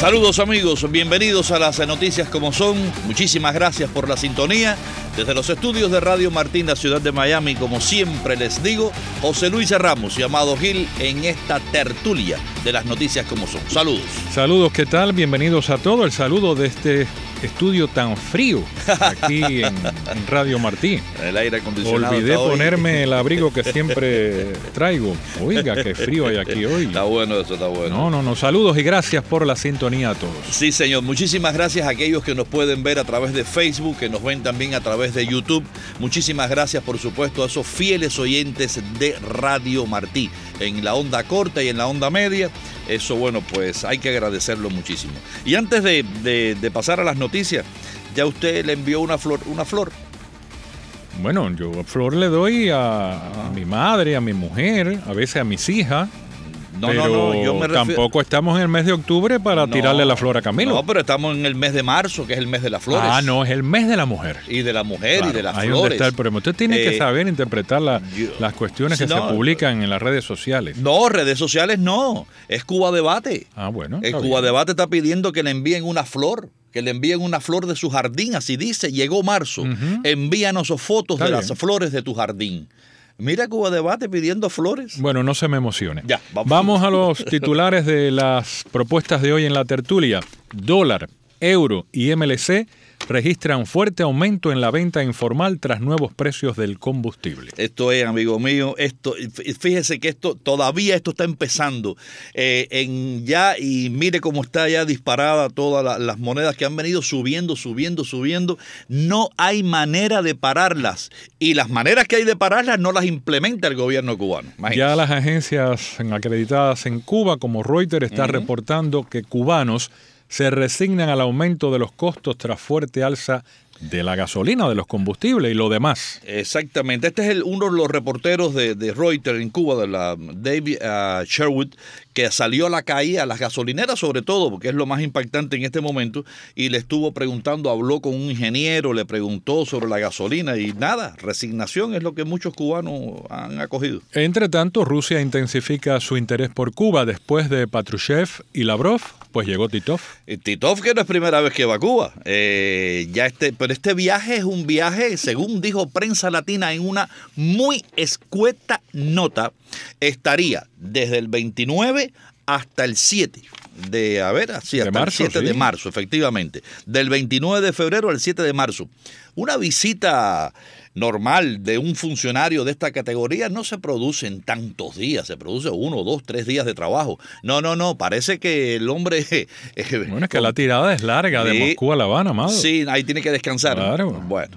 Saludos amigos, bienvenidos a las noticias como son. Muchísimas gracias por la sintonía. Desde los estudios de Radio Martín, la ciudad de Miami, como siempre les digo, José Luis Ramos y Amado Gil en esta tertulia de las noticias como son. Saludos. Saludos, ¿qué tal? Bienvenidos a todos. El saludo de este estudio tan frío aquí en, Radio Martí. El aire acondicionado. Olvidé ponerme el abrigo que siempre traigo. Oiga, qué frío hay aquí hoy. Está bueno eso, está bueno. No, no, no. Saludos y gracias por la sintonía a todos. Sí, señor. Muchísimas gracias a aquellos que nos pueden ver a través de Facebook, que nos ven también a través de YouTube. Muchísimas gracias, por supuesto, a esos fieles oyentes de Radio Martí en la onda corta y en la onda media. Eso, bueno, pues hay que agradecerlo muchísimo. Y antes de, pasar a las noticias, ya usted le envió una flor, una flor. Bueno, yo flor le doy a, a mi madre, a mi mujer, a veces a mis hijas. No, no, no, yo me Tampoco estamos en el mes de octubre para tirarle la flor a Camilo. No, pero estamos en el mes de marzo, que es el mes de las flores. Ah, no, es el mes de la mujer. Y de la mujer y de las ahí flores. está el problema. Usted tiene que eh, saber interpretar las cuestiones que se publican en las redes sociales. No, redes sociales no. Es Cuba Debate. Ah, bueno. El Cuba Debate está pidiendo que le envíen una flor que le envíen una flor de su jardín, así dice, llegó marzo, envíanos fotos de las flores de tu jardín. Mira Cuba Debate pidiendo flores. Bueno, no se me emocione. Ya, vamos. vamos a los titulares de las propuestas de hoy en la tertulia. Dólar, euro y MLC registran fuerte aumento en la venta informal tras nuevos precios del combustible. Esto es, amigo mío, esto, fíjese que esto todavía esto está empezando eh, en ya y mire cómo está ya disparada todas las monedas que han venido subiendo, subiendo, subiendo. No hay manera de pararlas y las maneras que hay de pararlas no las implementa el gobierno cubano. Ya las agencias acreditadas en Cuba como Reuters está reportando que cubanos se resignan al aumento de los costos tras fuerte alza de la gasolina, de los combustibles y lo demás. Exactamente. Este es el, uno de los reporteros de, Reuters en Cuba, de la David uh, Sherwood, que salió a la calle, a las gasolineras sobre todo, porque es lo más impactante en este momento, y le estuvo preguntando, habló con un ingeniero, le preguntó sobre la gasolina y nada, resignación es lo que muchos cubanos han acogido. Entre tanto, Rusia intensifica su interés por Cuba después de Patrushev y Lavrov, pues llegó Titov. Eh, Titov que no es primera vez que va a Cuba, eh, ya este, pero este viaje es un viaje, según dijo Prensa Latina en una muy escueta nota, estaría desde el 29 hasta el 7 de, a ver, así, hasta el 7 de marzo, efectivamente. Del 29 de febrero al 7 de marzo. Una visita normal de un funcionario de esta categoría no se produce en tantos días, se produce uno, dos, tres días de trabajo. No, no, no, parece que el hombre... Eh, bueno, es que la tirada es larga de Moscú a La Habana, amado. Sí, ahí tiene que descansar. Claro. Bueno,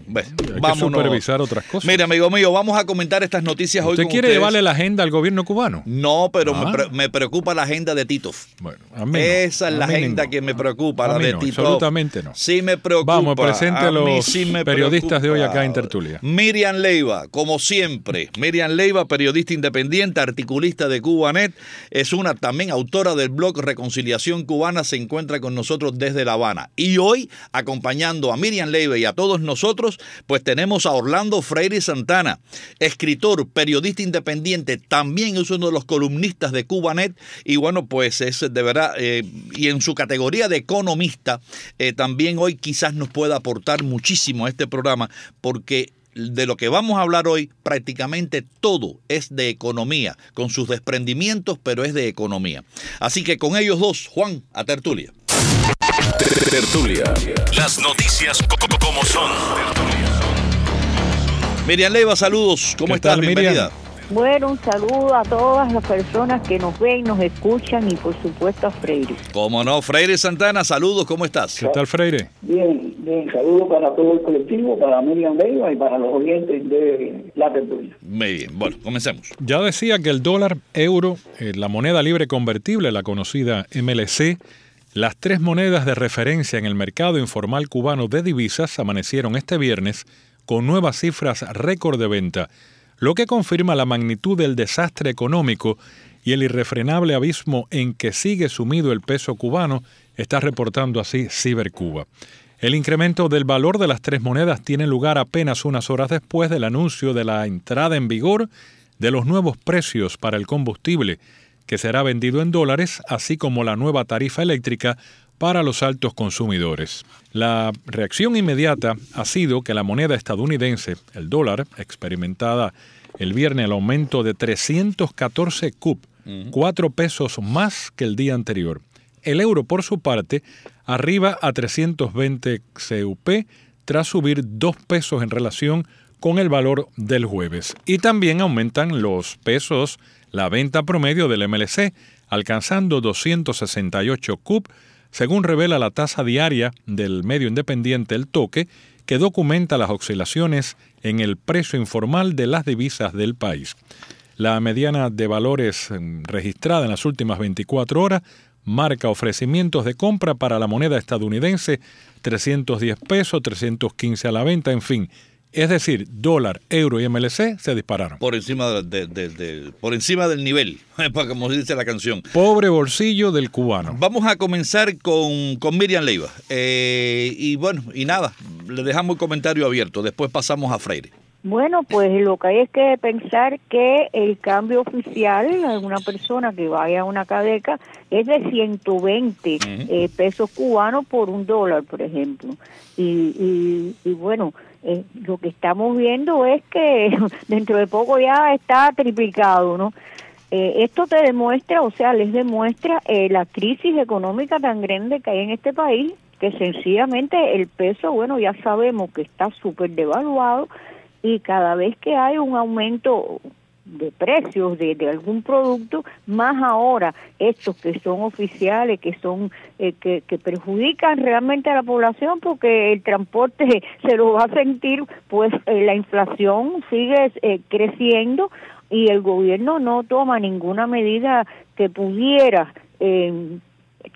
vamos a supervisar otras cosas. Mira, amigo mío, vamos a comentar estas noticias hoy ¿Usted quiere llevarle la agenda al gobierno cubano? No, pero me, ah. preocupa la agenda de Tito. Bueno, a mí Esa es la agenda que me preocupa, la de Tito. Absolutamente no. Sí me preocupa. Vamos, presente a, los periodistas de hoy acá en Tertulia. Miriam Leiva, como siempre. Miriam Leiva, periodista independiente, articulista de Cubanet, es una también autora del blog Reconciliación Cubana, se encuentra con nosotros desde La Habana. Y hoy, acompañando a Miriam Leiva y a todos nosotros, pues tenemos a Orlando Freire Santana, escritor, periodista independiente, también es uno de los columnistas de Cubanet y bueno, pues es de verdad, eh, y en su categoría de economista, eh, también hoy quizás nos pueda aportar muchísimo a este programa porque de lo que vamos a hablar hoy, prácticamente todo es de economía, con sus desprendimientos, pero es de economía. Así que con ellos dos, Juan, a tertulia. Tertulia. Las noticias como son. Miriam Leiva, saludos. ¿Cómo estás? Bienvenida. Bueno, un saludo a todas las personas que nos ven, nos escuchan y por supuesto a Freire. Cómo no, Freire Santana, saludos, ¿cómo estás? ¿Qué tal, Freire? Bien, bien, saludos para todo el colectivo, para Miriam Leiva y para los oyentes de la tertulia. Muy bien, bueno, comencemos. Ya decía que el dólar euro, eh, la moneda libre convertible, la conocida MLC, Las tres monedas de referencia en el mercado informal cubano de divisas amanecieron este viernes con nuevas cifras récord de venta, lo que confirma la magnitud del desastre económico y el irrefrenable abismo en que sigue sumido el peso cubano, está reportando así Cibercuba. El incremento del valor de las tres monedas tiene lugar apenas unas horas después del anuncio de la entrada en vigor de los nuevos precios para el combustible, que será vendido en dólares, así como la nueva tarifa eléctrica para los altos consumidores. La reacción inmediata ha sido que la moneda estadounidense, el dólar, experimentada el viernes el aumento de 314 CUP, cuatro pesos más que el día anterior. El euro, por su parte, arriba a 320 CUP tras subir dos pesos en relación con el valor del jueves. Y también aumentan los pesos la venta promedio del MLC, alcanzando 268 CUP según revela la tasa diaria del medio independiente El Toque, que documenta las oscilaciones en el precio informal de las divisas del país. La mediana de valores mm, registrada en las últimas 24 horas marca ofrecimientos de compra para la moneda estadounidense 310 pesos, 315 a la venta, en fin, es decir, dólar, euro y MLC se dispararon. Por encima, de, por encima del nivel, como dice la canción. Pobre bolsillo del cubano. Vamos a comenzar con, con Miriam Leiva. Eh, y bueno, y nada, le dejamos el comentario abierto. Después pasamos a Freire. Bueno, pues lo que hay es que pensar que el cambio oficial de una persona que vaya a una cadeca es de 120 eh, pesos cubanos por un dólar, por ejemplo. y, y bueno, eh, lo que estamos viendo es que dentro de poco ya está triplicado, ¿no? Eh, esto te demuestra, o sea, les demuestra eh, la crisis económica tan grande que hay en este país, que sencillamente el peso, bueno, ya sabemos que está súper devaluado y cada vez que hay un aumento de precios de, algún producto, más ahora estos que son oficiales, que son eh, que, que, perjudican realmente a la población porque el transporte se lo va a sentir, pues eh, la inflación sigue eh, creciendo y el gobierno no toma ninguna medida que pudiera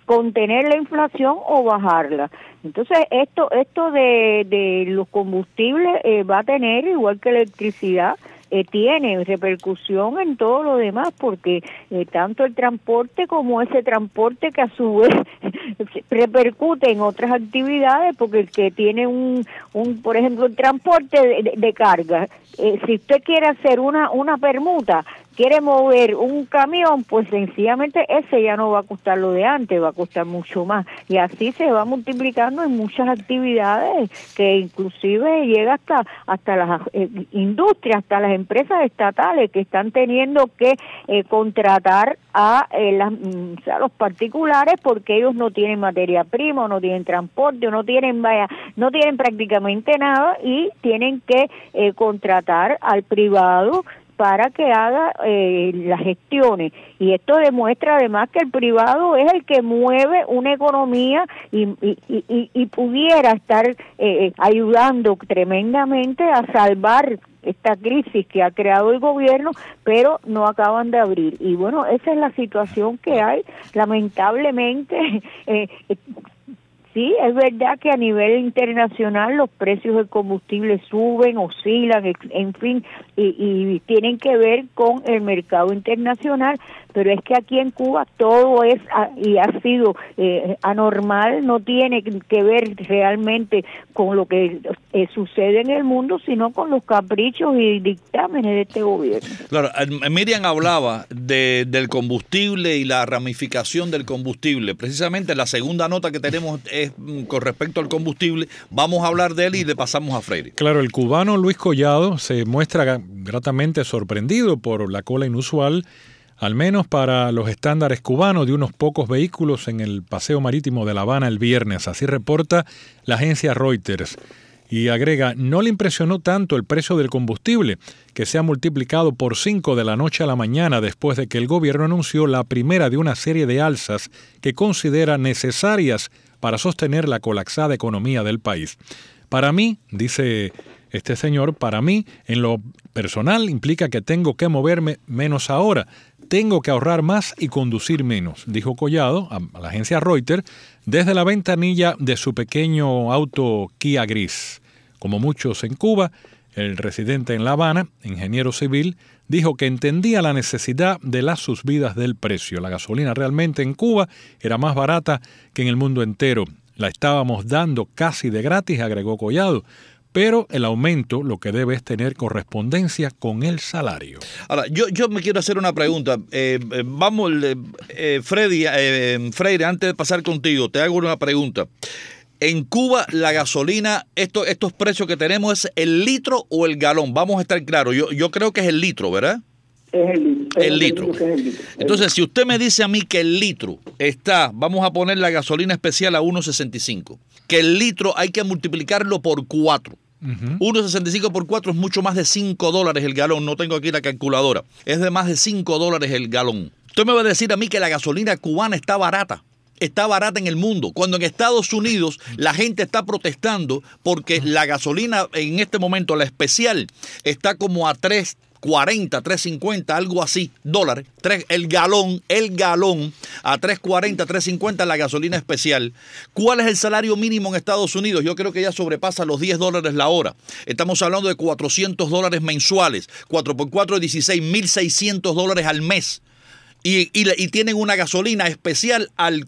contener la inflación o bajarla. Entonces, esto esto de, de los combustibles va a tener, igual que electricidad, eh, tiene repercusión en todo lo demás porque eh, tanto el transporte como ese transporte que a su vez repercute en otras actividades porque el que tiene un, un por ejemplo el transporte de, carga eh, si usted quiere hacer una una permuta quiere mover un camión, pues sencillamente ese ya no va a costar lo de antes, va a costar mucho más. Y así se va multiplicando en muchas actividades que inclusive llega hasta, hasta las eh, industrias, hasta las empresas estatales que están teniendo que eh, contratar a, eh, las, mm, los particulares porque ellos no tienen materia prima, no tienen transporte, no tienen, vaya, no tienen prácticamente nada y tienen que contratar al privado para que haga eh, las gestiones. Y esto demuestra además que el privado es el que mueve una economía y, y, pudiera estar eh, eh, ayudando tremendamente a salvar esta crisis que ha creado el gobierno, pero no acaban de abrir. Y bueno, esa es la situación que hay. Lamentablemente, eh, Sí, es verdad que a nivel internacional los precios del combustible suben, oscilan, en fin, y, y, tienen que ver con el mercado internacional, pero es que aquí en Cuba todo es y ha sido eh, anormal, no tiene que ver realmente con lo que eh, sucede en el mundo, sino con los caprichos y dictámenes de este gobierno. Claro, Miriam hablaba de, del combustible y la ramificación del combustible. Precisamente la segunda nota que tenemos es mm, con respecto al combustible. Vamos a hablar de él y le pasamos a Freire. Claro, el cubano Luis Collado se muestra gratamente sorprendido por la cola inusual al menos para los estándares cubanos de unos pocos vehículos en el paseo marítimo de La Habana el viernes, así reporta la agencia Reuters. Y agrega, no le impresionó tanto el precio del combustible, que se ha multiplicado por cinco de la noche a la mañana después de que el gobierno anunció la primera de una serie de alzas que considera necesarias para sostener la colapsada economía del país. Para mí, dice Este señor, para mí, en lo personal, implica que tengo que moverme menos ahora, tengo que ahorrar más y conducir menos, dijo Collado a la agencia Reuters desde la ventanilla de su pequeño auto Kia Gris. Como muchos en Cuba, el residente en La Habana, ingeniero civil, dijo que entendía la necesidad de las subidas del precio. La gasolina realmente en Cuba era más barata que en el mundo entero. La estábamos dando casi de gratis, agregó Collado pero el aumento lo que debe es tener correspondencia con el salario. Ahora, yo, yo me quiero hacer una pregunta. Eh, eh, vamos, eh, Freddy, Freire, antes de pasar contigo, te hago una pregunta. En Cuba la gasolina, esto, estos precios que tenemos es el litro o el galón. Vamos a estar claros. Yo, yo creo que es el litro, ¿verdad? Es el litro. El litro. Entonces, si usted me dice a mí que el litro está, vamos a poner la gasolina especial a 1.65, que el litro hay que multiplicarlo por 4 1.65 por 4 es mucho más de 5 dólares el galón. No tengo aquí la calculadora. Es de más de 5 dólares el galón. Usted me va a decir a mí que la gasolina cubana está barata. Está barata en el mundo. Cuando en Estados Unidos la gente está protestando porque la gasolina en este momento, la especial, está como a 3 40, 3.50, algo así, dólares. el galón, el galón a 3.40, 3.50 la gasolina especial. ¿Cuál es el salario mínimo en Estados Unidos? Yo creo que ya sobrepasa los 10 dólares la hora. Estamos hablando de 400 dólares mensuales. 4 por 4 16, 1.600 dólares al mes. Y, y, tienen una gasolina especial al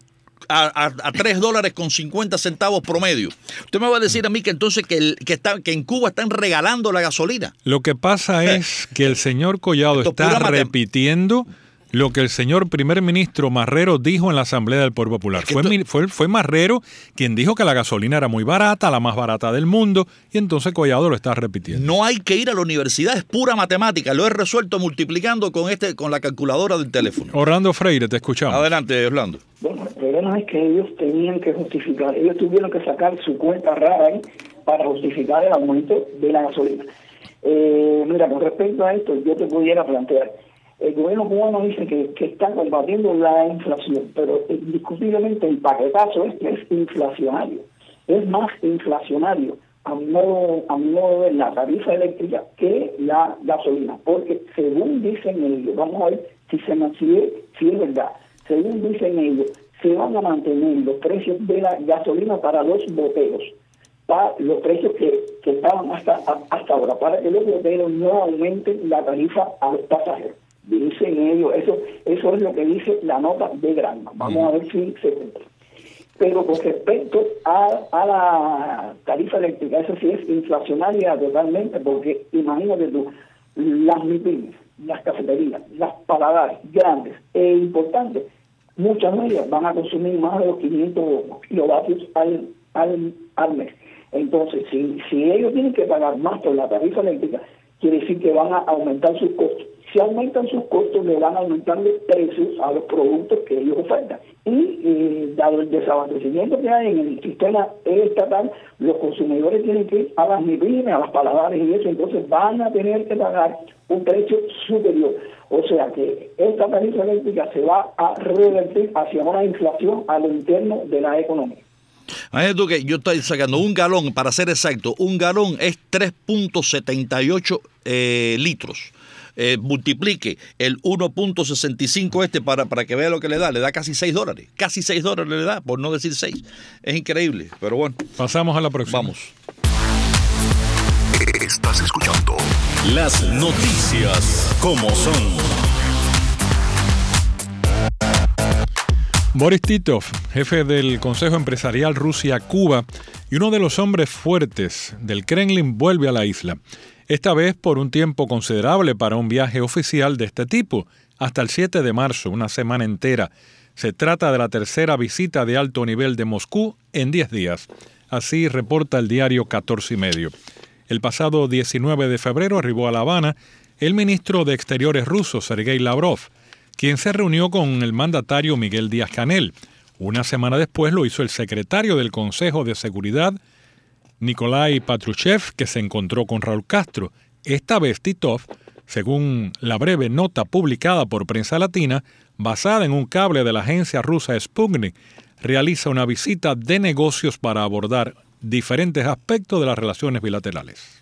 a, a, 3 dólares con 50 centavos promedio. Usted me va a decir a mí que entonces que, que, está, que en Cuba están regalando la gasolina. Lo que pasa es que el señor Collado está repitiendo lo que el señor primer ministro Marrero dijo en la Asamblea del Pueblo Popular. fue, fue, fue, Marrero quien dijo que la gasolina era muy barata, la más barata del mundo, y entonces Collado lo está repitiendo. No hay que ir a la universidad, es pura matemática. Lo he resuelto multiplicando con este con la calculadora del teléfono. Orlando Freire, te escuchamos. Adelante, Orlando. Bueno, el problema es que ellos tenían que justificar, ellos tuvieron que sacar su cuenta rara ahí para justificar el aumento de la gasolina. Eh, mira, con respecto a esto, yo te pudiera plantear el gobierno cubano dice que, que está combatiendo la inflación, pero indiscutiblemente el paquetazo este es inflacionario. Es más inflacionario a mi modo, a modo de la tarifa eléctrica que la gasolina, porque según dicen ellos, vamos a ver si, se, si, si es verdad, según dicen ellos, se van a mantener los precios de la gasolina para los boteros, para los precios que, que estaban hasta, hasta ahora, para que los boteros no aumenten la tarifa a los pasajeros dicen ellos, eso, eso es lo que dice la nota de Granma. Vamos a ver si se cumple. Pero con respecto a, a la tarifa eléctrica, eso sí es inflacionaria totalmente, porque imagínate tú, las MIPIMES, las cafeterías, las paladares grandes e importantes, muchas de ellas van a consumir más de los 500 kilovatios al, al, al mes. Entonces, si, si ellos tienen que pagar más por la tarifa eléctrica, quiere decir que van a aumentar sus costos si aumentan sus costos, le van aumentando precios a los productos que ellos ofertan. Y eh, dado el desabastecimiento que hay en el sistema estatal, los consumidores tienen que ir a las MIPIMES, a las paladares y eso, entonces van a tener que pagar un precio superior. O sea que esta tarifa eléctrica se va a revertir hacia una inflación a lo interno de la economía. yo estoy sacando un galón, para ser exacto, un galón es 3.78 eh, litros. Eh, multiplique el 1.65 este para, para que vea lo que le da, le da casi 6 dólares. Casi 6 dólares le da, por no decir 6. Es increíble, pero bueno. Pasamos a la próxima. Vamos. Estás escuchando las noticias como son. Boris Titov, jefe del Consejo Empresarial Rusia-Cuba y uno de los hombres fuertes del Kremlin, vuelve a la isla esta vez por un tiempo considerable para un viaje oficial de este tipo, hasta el 7 de marzo, una semana entera. Se trata de la tercera visita de alto nivel de Moscú en 10 días. Así reporta el diario 14 y medio. El pasado 19 de febrero arribó a La Habana el ministro de Exteriores ruso, Sergei Lavrov, quien se reunió con el mandatario Miguel Díaz Canel. Una semana después lo hizo el secretario del Consejo de Seguridad, Nikolai Patruchev, que se encontró con Raúl Castro. Esta vez Titov, según la breve nota publicada por Prensa Latina, basada en un cable de la agencia rusa Sputnik, realiza una visita de negocios para abordar diferentes aspectos de las relaciones bilaterales.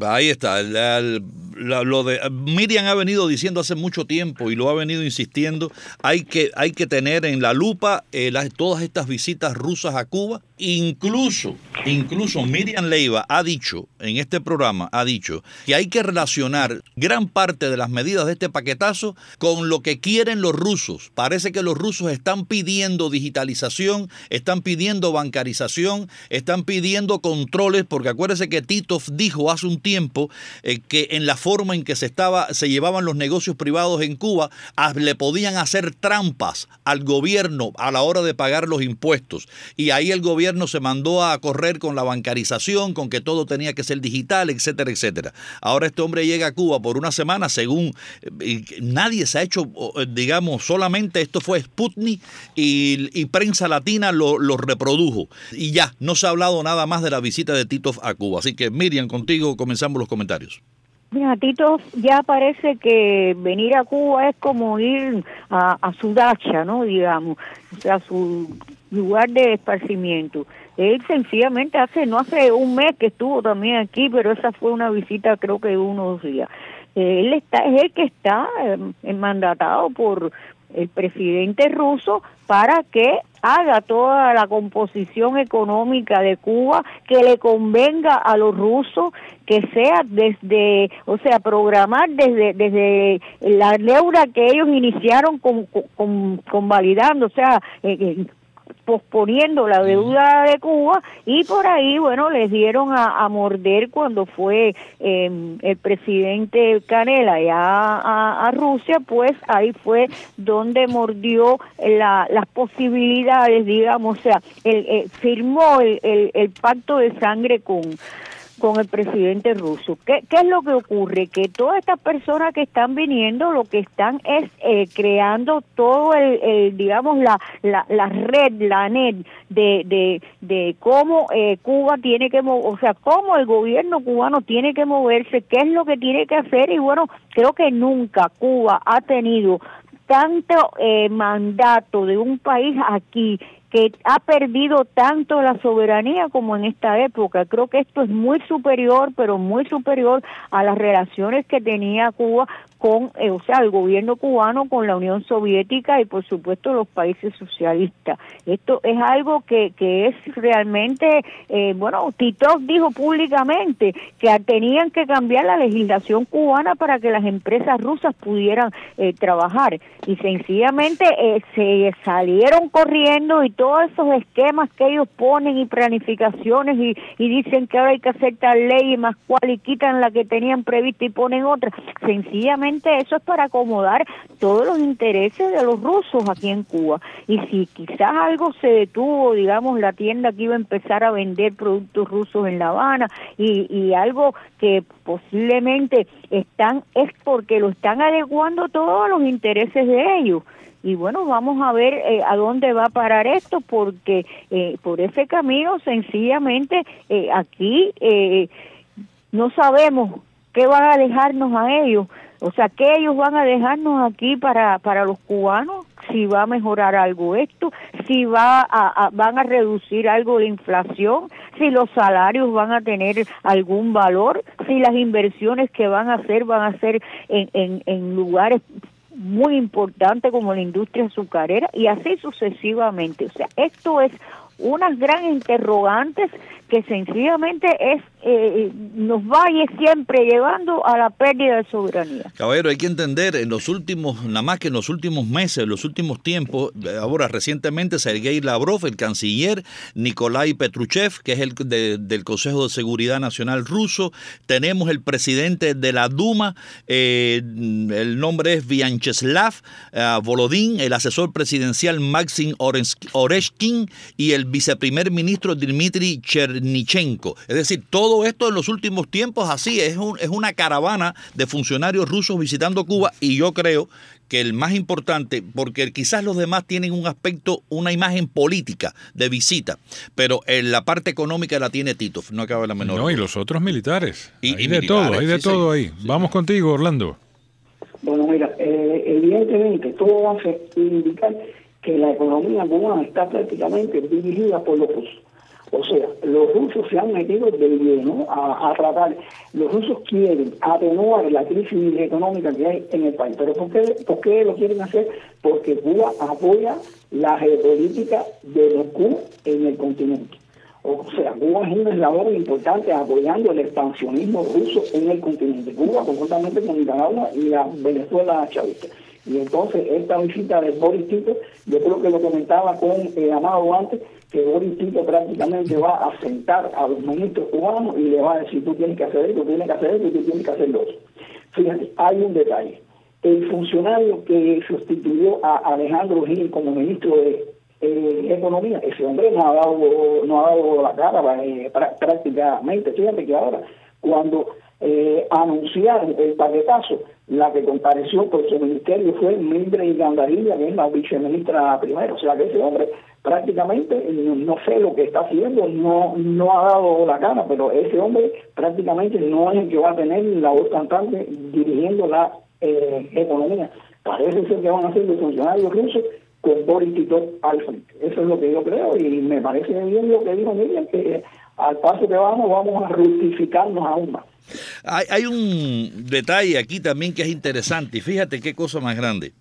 Ahí está. lo de Miriam ha venido diciendo hace mucho tiempo y lo ha venido insistiendo. Hay que, hay que tener en la lupa eh, todas estas visitas rusas a Cuba. Incluso, incluso Miriam Leiva ha dicho en este programa, ha dicho que hay que relacionar gran parte de las medidas de este paquetazo con lo que quieren los rusos. Parece que los rusos están pidiendo digitalización, están pidiendo bancarización, están pidiendo controles, porque acuérdese que Titov dijo hace un tiempo eh, que en la forma en que se, estaba, se llevaban los negocios privados en Cuba, le podían hacer trampas al gobierno a la hora de pagar los impuestos. Y ahí el gobierno se mandó a correr con la bancarización, con que todo tenía que ser digital, etcétera, etcétera. Ahora este hombre llega a Cuba por una semana, según eh, nadie se ha hecho, eh, digamos, solamente esto fue Sputnik y, prensa latina lo, reprodujo. Y ya, no se ha hablado nada más de la visita de Titov a Cuba. Así que Miriam, contigo comenzamos los comentarios. Mira, Tito, ya parece que venir a Cuba es como ir a, su dacha, ¿no? Digamos, o sea, su lugar de esparcimiento. Él sencillamente hace, no hace un mes que estuvo también aquí, pero esa fue una visita creo que unos días. Él está, es el que está eh, mandatado por, el presidente ruso para que haga toda la composición económica de Cuba que le convenga a los rusos que sea desde o sea programar desde desde la deuda que ellos iniciaron con, con, con validando o sea eh, eh posponiendo la deuda de Cuba y por ahí, bueno, les dieron a, morder cuando fue em, el presidente Canela ya a, Rusia, pues ahí fue donde mordió la, las posibilidades, digamos, o sea, el, eh, firmó el, el pacto de sangre con con el presidente ruso. ¿Qué, ¿Qué, es lo que ocurre? Que todas estas personas que están viniendo lo que están es eh, creando todo el, digamos, la, la, la, red, la net de, de, de cómo eh, Cuba tiene que, o sea, cómo el gobierno cubano tiene que moverse, qué es lo que tiene que hacer y bueno, creo que nunca Cuba ha tenido tanto eh, mandato de un país aquí que ha perdido tanto la soberanía como en esta época. Creo que esto es muy superior, pero muy superior a las relaciones que tenía Cuba con, eh, o sea, el gobierno cubano con la Unión Soviética y por supuesto los países socialistas. Esto es algo que, que es realmente, eh, bueno, Tito dijo públicamente que tenían que cambiar la legislación cubana para que las empresas rusas pudieran eh, trabajar y sencillamente se salieron corriendo y todos esos esquemas que ellos ponen y planificaciones y, y dicen que ahora hay que hacer tal ley y más cual y quitan la que tenían prevista y ponen otra, sencillamente eso es para acomodar todos los intereses de los rusos aquí en Cuba. Y si quizás algo se detuvo, digamos, la tienda que iba a empezar a vender productos rusos en La Habana y, algo que posiblemente están, es porque lo están adecuando todos los intereses de ellos y bueno, vamos a ver eh, a dónde va a parar esto, porque eh, por ese camino sencillamente eh, aquí no sabemos qué van a dejarnos a ellos, o sea, que ellos van a dejarnos aquí para, para los cubanos, si va a mejorar algo esto, si va a, van a reducir algo la inflación, si los salarios van a tener algún valor, si las inversiones que van a hacer van a ser en, en, en lugares muy importantes como la industria azucarera y así sucesivamente. O sea, esto es unas gran interrogantes que sencillamente es eh, nos vaya siempre llevando a la pérdida de soberanía. Caballero, hay que entender, en los últimos, nada más que en los últimos meses, en los últimos tiempos, ahora recientemente Sergei Lavrov, el canciller, Nikolai Petruchev, que es el del Consejo de Seguridad Nacional ruso, tenemos el presidente de la Duma, eh, el nombre es Vyacheslav eh, Volodin, el asesor presidencial Maxim Oreshkin y el viceprimer ministro Dmitry Chernichenko. Es decir, todo esto en los últimos tiempos así, es, es una caravana de funcionarios rusos visitando Cuba y yo creo que el más importante, porque quizás los demás tienen un aspecto, una imagen política de visita, pero en la parte económica la tiene Tito, no acaba la menor. No, y los otros militares. Y, hay de todo, hay de todo ahí. Vamos contigo, Orlando. Bueno, mira, eh, evidentemente todo va a indicar que la economía cubana está prácticamente dirigida por los rusos. O sea, los rusos se han metido de lleno a, tratar. Los rusos quieren atenuar la crisis económica que hay en el país. ¿Pero por qué, por qué lo quieren hacer? Porque Cuba apoya la geopolítica de Moscú en el continente. O sea, Cuba es un eslabón importante apoyando el expansionismo ruso en el continente. Cuba, conjuntamente con Nicaragua y la Venezuela chavista. Y entonces esta visita de Boris Tito, yo creo que lo comentaba con eh, Amado antes, que Boris Tito prácticamente va a sentar a los ministros cubanos y le va a decir tú tienes que hacer esto, tienes que hacer esto y tú tienes que hacer lo. Fíjate, hay un detalle. El funcionario que sustituyó a Alejandro Gil como ministro de eh, Economía, ese hombre no ha dado, no ha dado la cara eh, prácticamente. Fíjate que ahora, cuando eh, anunciaron el paquetazo, la que compareció por su ministerio fue Mildred Gandarilla, que es la viceministra primero. O sea que ese hombre prácticamente, no sé lo que está haciendo, no, no ha dado la cara, pero ese hombre prácticamente no es el que va a tener la voz cantante dirigiendo la eh, economía. Parece ser que van a ser los funcionarios rusos con Boris Tito al frente. Eso es lo que yo creo y me parece bien lo que dijo Miriam, que al paso que vamos, vamos a justificarnos aún más. Hay, un detalle aquí también que es interesante y fíjate qué cosa más grande.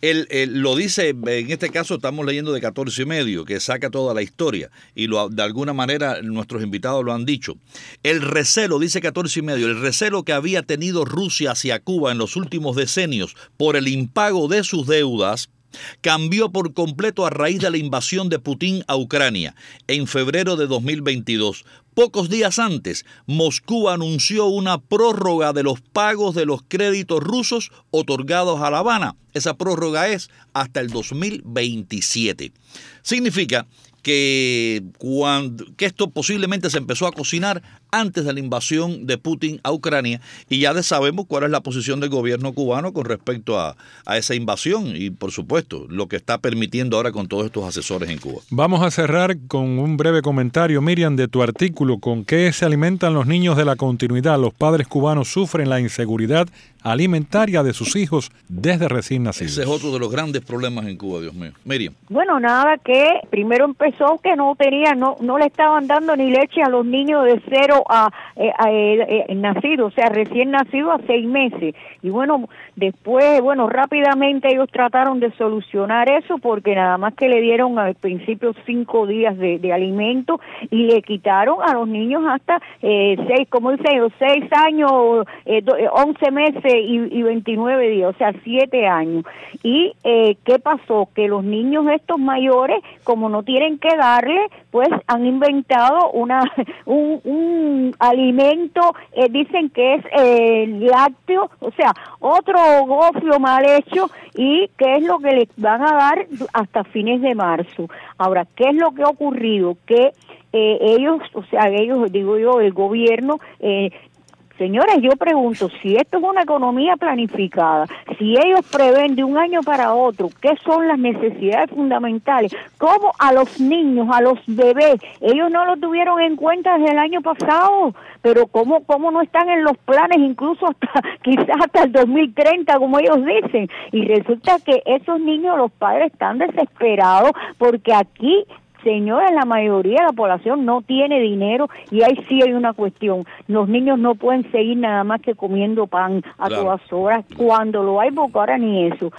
Él, lo dice, en este caso estamos leyendo de 14 y medio, que saca toda la historia, y lo, de alguna manera nuestros invitados lo han dicho. El recelo, dice 14 y medio, el recelo que había tenido Rusia hacia Cuba en los últimos decenios por el impago de sus deudas, cambió por completo a raíz de la invasión de Putin a Ucrania en febrero de 2022. Pocos días antes, Moscú anunció una prórroga de los pagos de los créditos rusos otorgados a La Habana. Esa prórroga es hasta el 2027. Significa que, cuando, que esto posiblemente se empezó a cocinar antes de la invasión de Putin a Ucrania y ya sabemos cuál es la posición del gobierno cubano con respecto a, a, esa invasión y por supuesto lo que está permitiendo ahora con todos estos asesores en Cuba. Vamos a cerrar con un breve comentario, Miriam, de tu artículo, con qué se alimentan los niños de la continuidad. Los padres cubanos sufren la inseguridad alimentaria de sus hijos desde recién nacidos. Ese es otro de los grandes problemas en Cuba, Dios mío. Miriam. Bueno, nada que primero empezó que no tenía, no, no le estaban dando ni leche a los niños de cero a, eh, eh, eh, nacido, o sea, recién nacido a seis meses. Y bueno, después, bueno, rápidamente ellos trataron de solucionar eso porque nada más que le dieron al principio cinco días de, alimento y le quitaron a los niños hasta seis, como dice, seis años, once meses y, y 29 días, o sea, siete años. ¿Y qué pasó? Que los niños estos mayores, como no tienen que darle, pues han inventado una un, un alimento, eh, dicen que es eh, lácteo, o sea, otro gofio mal hecho y que es lo que les van a dar hasta fines de marzo. Ahora, ¿qué es lo que ha ocurrido? Que eh, ellos, o sea, ellos, digo yo, el gobierno eh, Señores, yo pregunto, si esto es una economía planificada, si ellos prevén de un año para otro qué son las necesidades fundamentales, cómo a los niños, a los bebés, ellos no lo tuvieron en cuenta desde el año pasado, pero cómo, cómo no están en los planes incluso hasta quizás hasta el 2030, como ellos dicen. Y resulta que esos niños, los padres están desesperados porque aquí Señores, la mayoría de la población no tiene dinero y ahí sí hay una cuestión. Los niños no pueden seguir nada más que comiendo pan a todas horas. Cuando lo hay, porque ahora ni eso.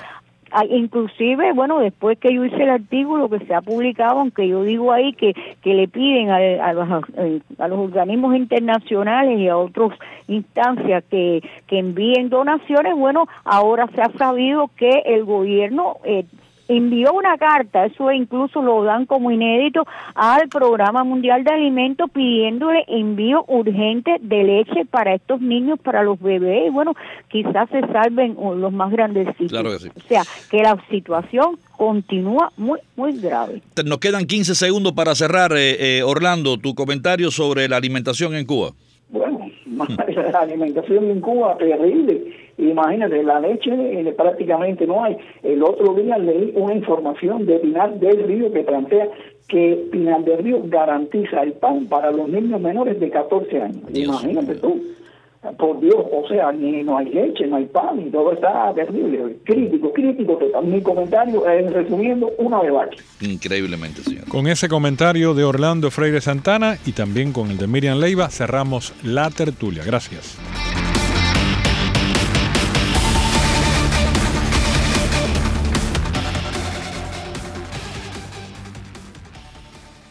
Ah, inclusive, bueno, después que yo hice el artículo que se ha publicado, aunque yo digo ahí que, que le piden a, los, a los organismos internacionales y a otras instancias que, que envíen donaciones, bueno, ahora se ha sabido que el gobierno eh, envió una carta, eso incluso lo dan como inédito, al Programa Mundial de Alimentos pidiéndole envío urgente de leche para estos niños, para los bebés, y bueno, quizás se salven los más grandecitos. Claro que sí. O sea, que la situación continúa muy, muy grave. Nos quedan 15 segundos para cerrar, eh, eh, Orlando, tu comentario sobre la alimentación en Cuba. Bueno, la alimentación en Cuba terrible Imagínate, la leche eh, prácticamente no hay. El otro día leí una información de Pinar del Río que plantea que Pinar del Río garantiza el pan para los niños menores de 14 años. Imagínate tú. por Dios, o sea, ni no hay leche, no hay pan, y todo está terrible. Crítico, crítico total. Mi comentario es resumiendo una debacle. Increíblemente, señor. Con ese comentario de Orlando Freire Santana y también con el de Miriam Leiva cerramos la tertulia. Gracias.